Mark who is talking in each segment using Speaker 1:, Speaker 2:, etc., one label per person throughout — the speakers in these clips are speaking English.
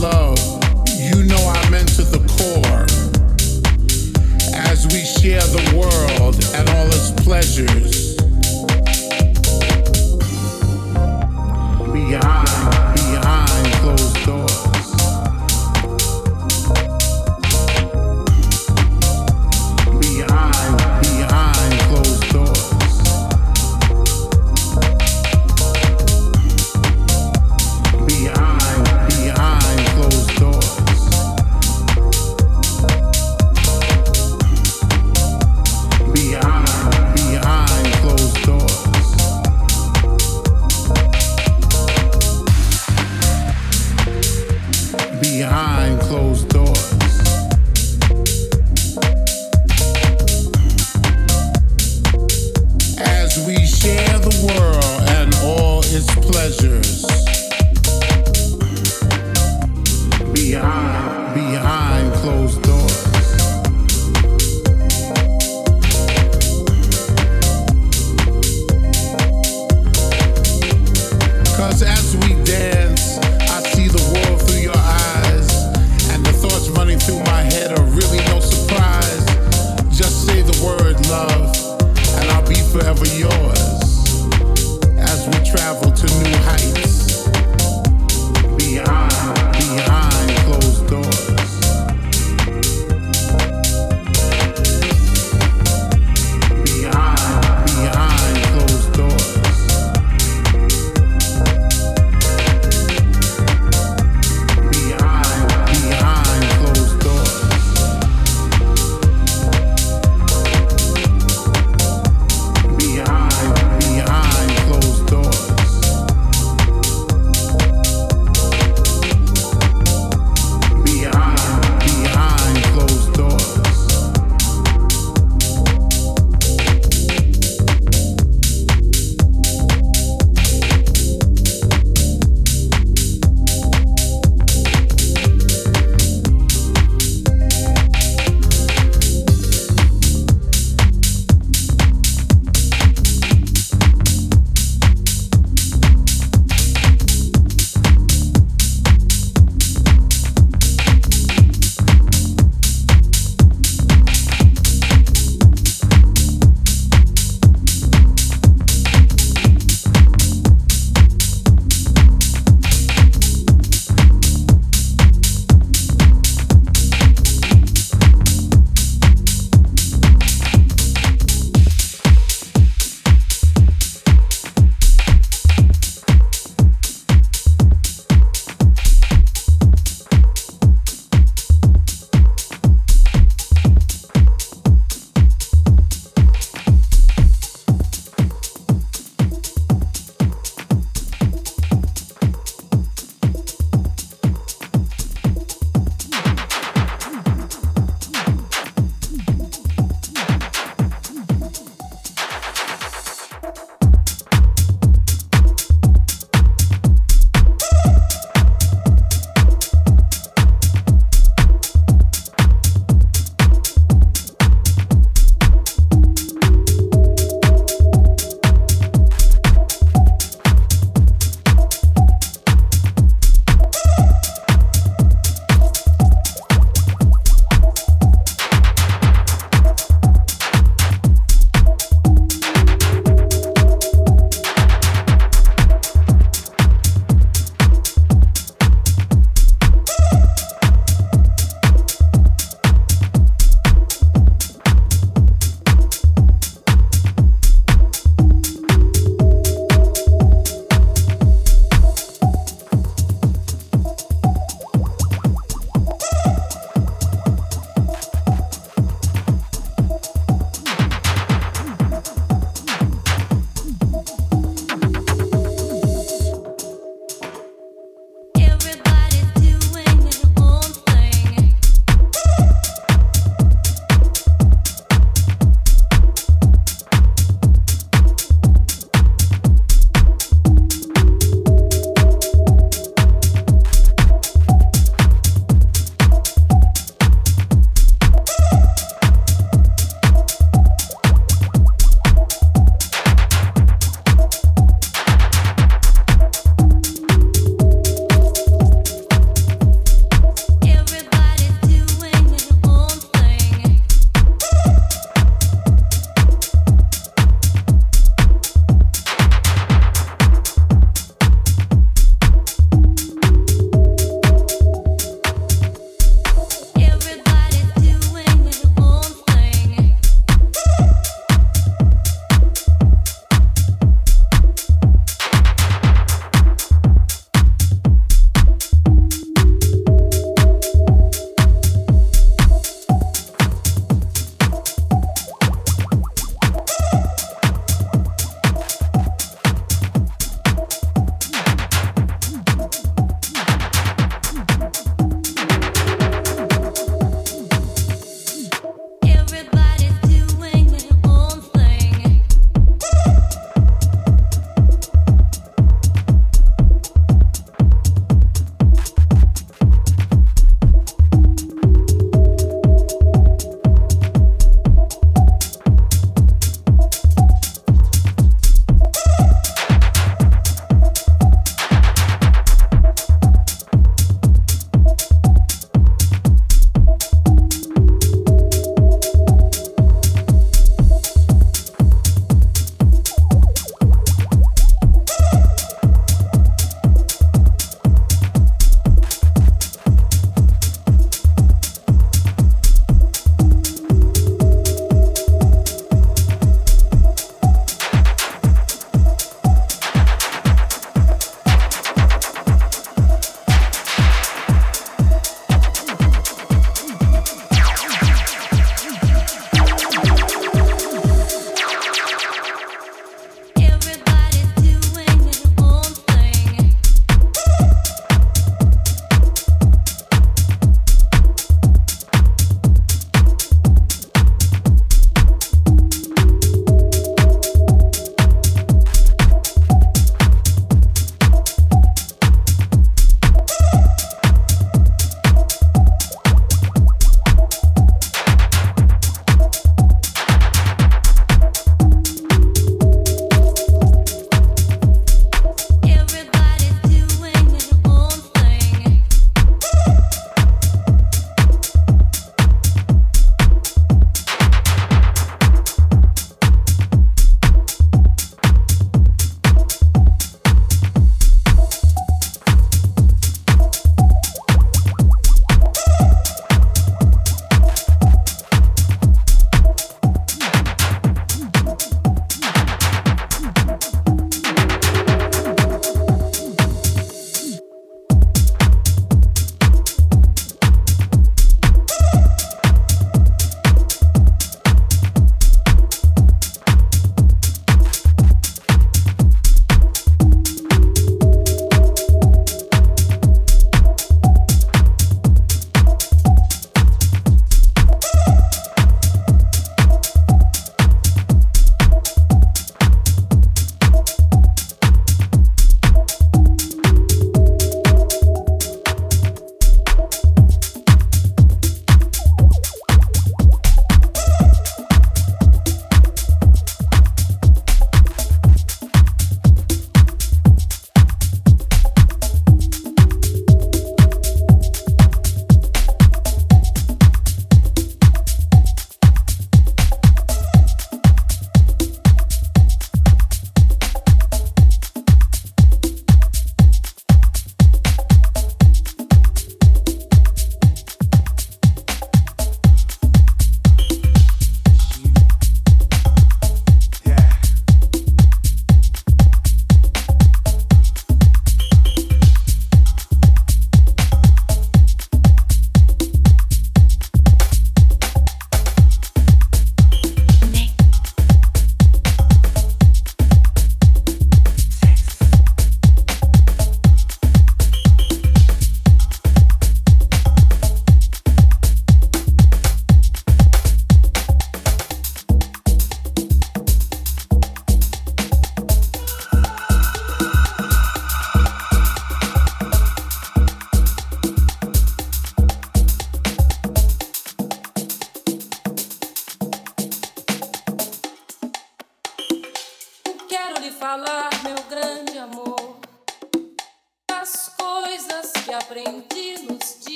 Speaker 1: love, you know I'm into the core. As we share the world and all its pleasures.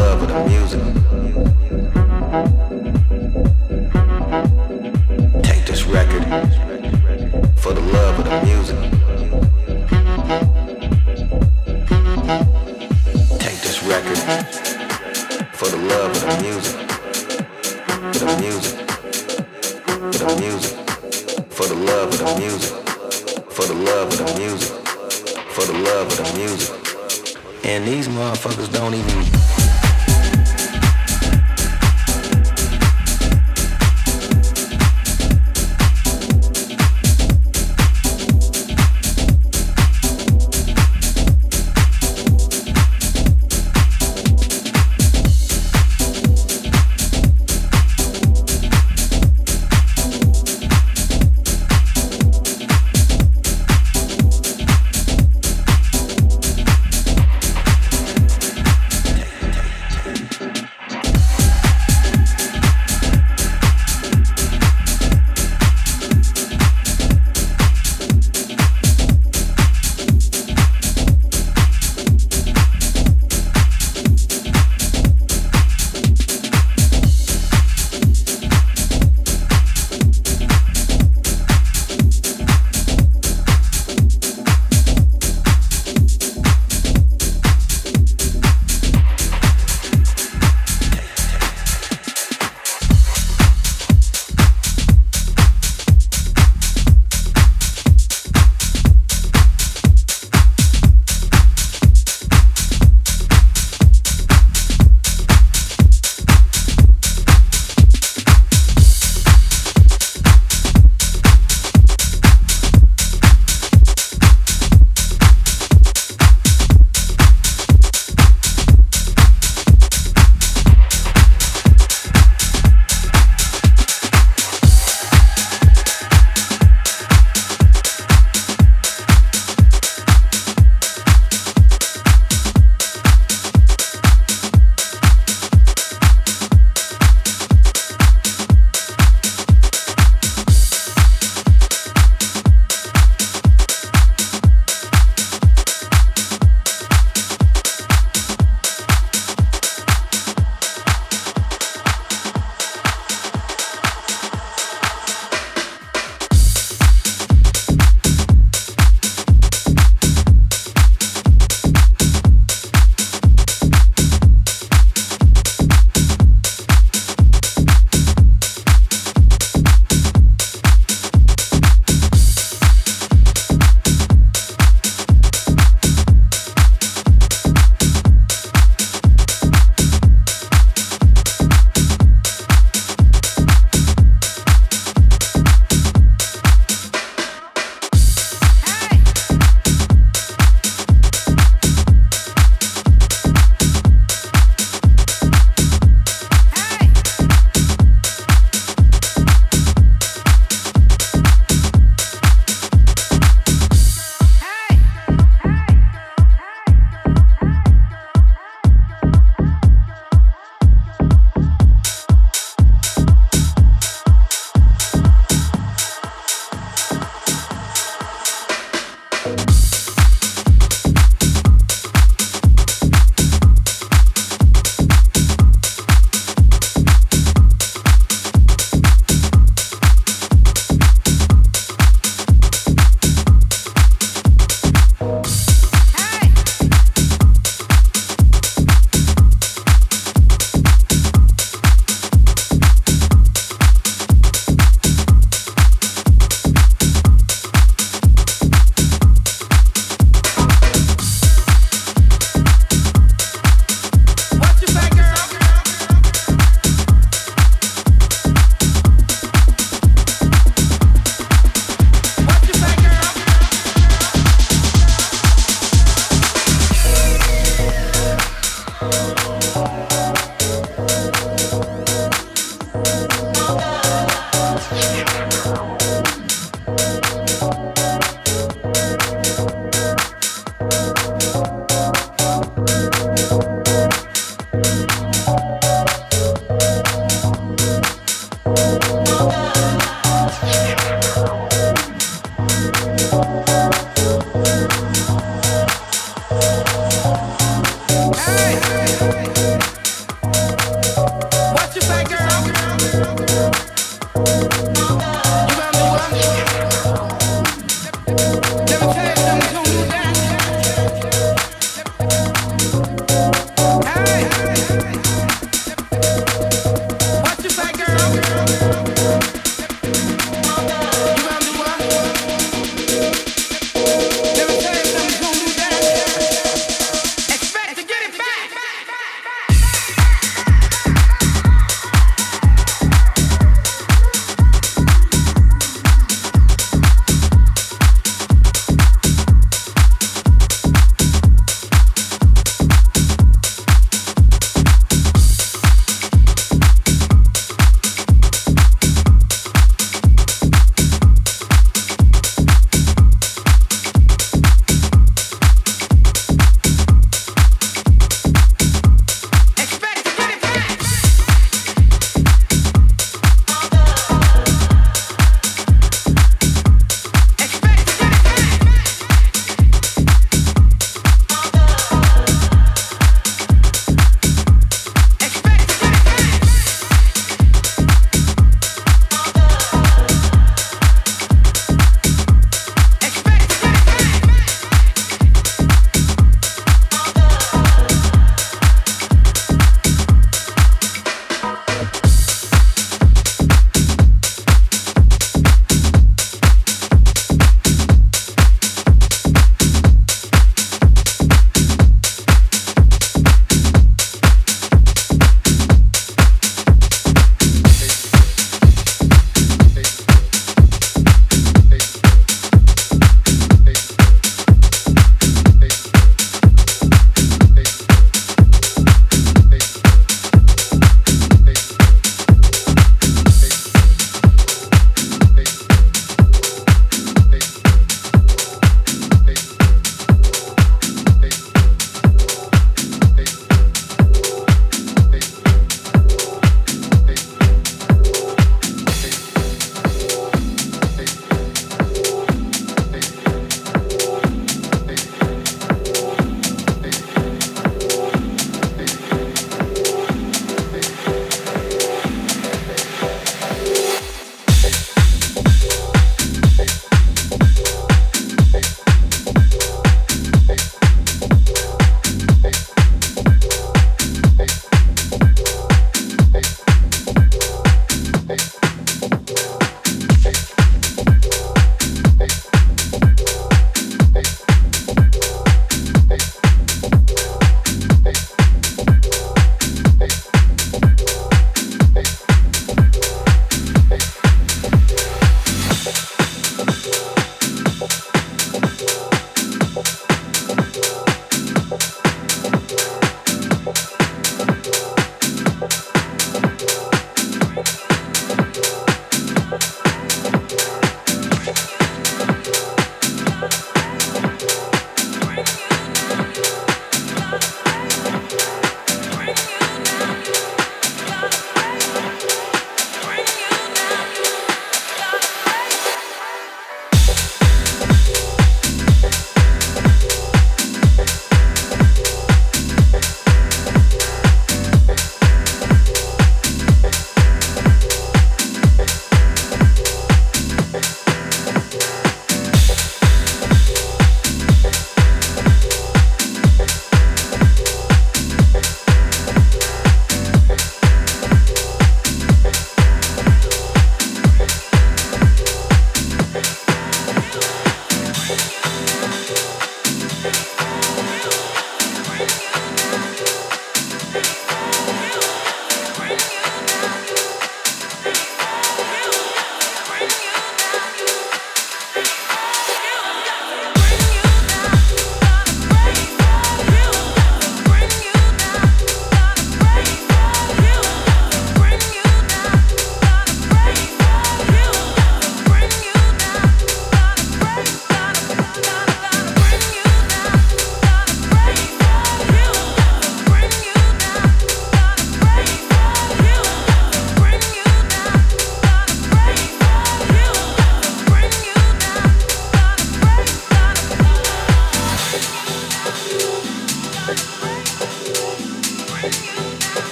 Speaker 1: Love
Speaker 2: of the music.